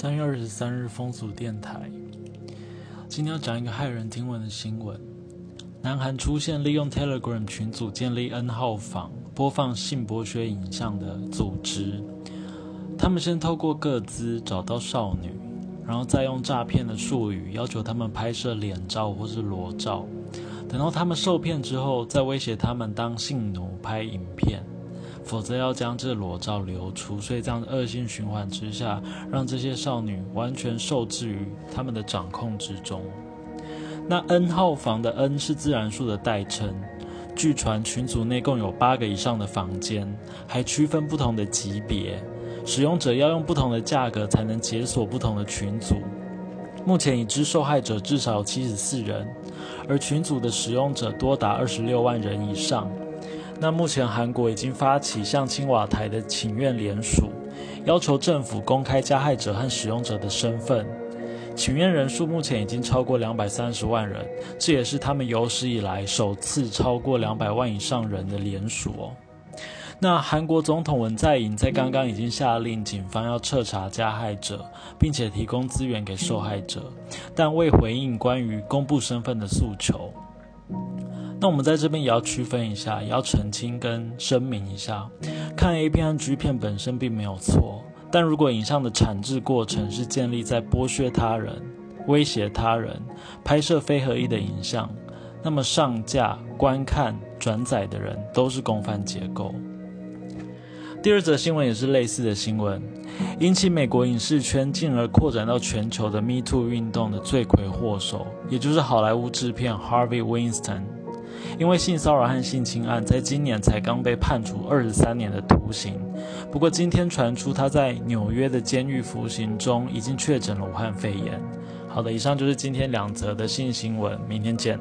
三月二十三日，风俗电台。今天要讲一个骇人听闻的新闻：南韩出现利用 Telegram 群组建立 N 号房、播放性剥削影像的组织。他们先透过各资找到少女，然后再用诈骗的术语要求他们拍摄脸照或是裸照。等到他们受骗之后，再威胁他们当性奴拍影片。否则要将这裸照流出，所以这样恶性循环之下，让这些少女完全受制于他们的掌控之中。那 N 号房的 N 是自然数的代称，据传群组内共有八个以上的房间，还区分不同的级别，使用者要用不同的价格才能解锁不同的群组。目前已知受害者至少有七十四人，而群组的使用者多达二十六万人以上。那目前韩国已经发起向青瓦台的请愿联署，要求政府公开加害者和使用者的身份。请愿人数目前已经超过两百三十万人，这也是他们有史以来首次超过两百万以上人的联署哦。那韩国总统文在寅在刚刚已经下令警方要彻查加害者，并且提供资源给受害者，但未回应关于公布身份的诉求。那我们在这边也要区分一下，也要澄清跟声明一下，看 A 片和 G 片本身并没有错，但如果影像的产制过程是建立在剥削他人、威胁他人、拍摄非合意的影像，那么上架、观看、转载的人都是共犯结构。第二则新闻也是类似的新闻，引起美国影视圈进而扩展到全球的 Me Too 运动的罪魁祸首，也就是好莱坞制片 Harvey Weinstein。因为性骚扰和性侵案，在今年才刚被判处二十三年的徒刑。不过今天传出他在纽约的监狱服刑中已经确诊了武汉肺炎。好的，以上就是今天两则的性新闻，明天见。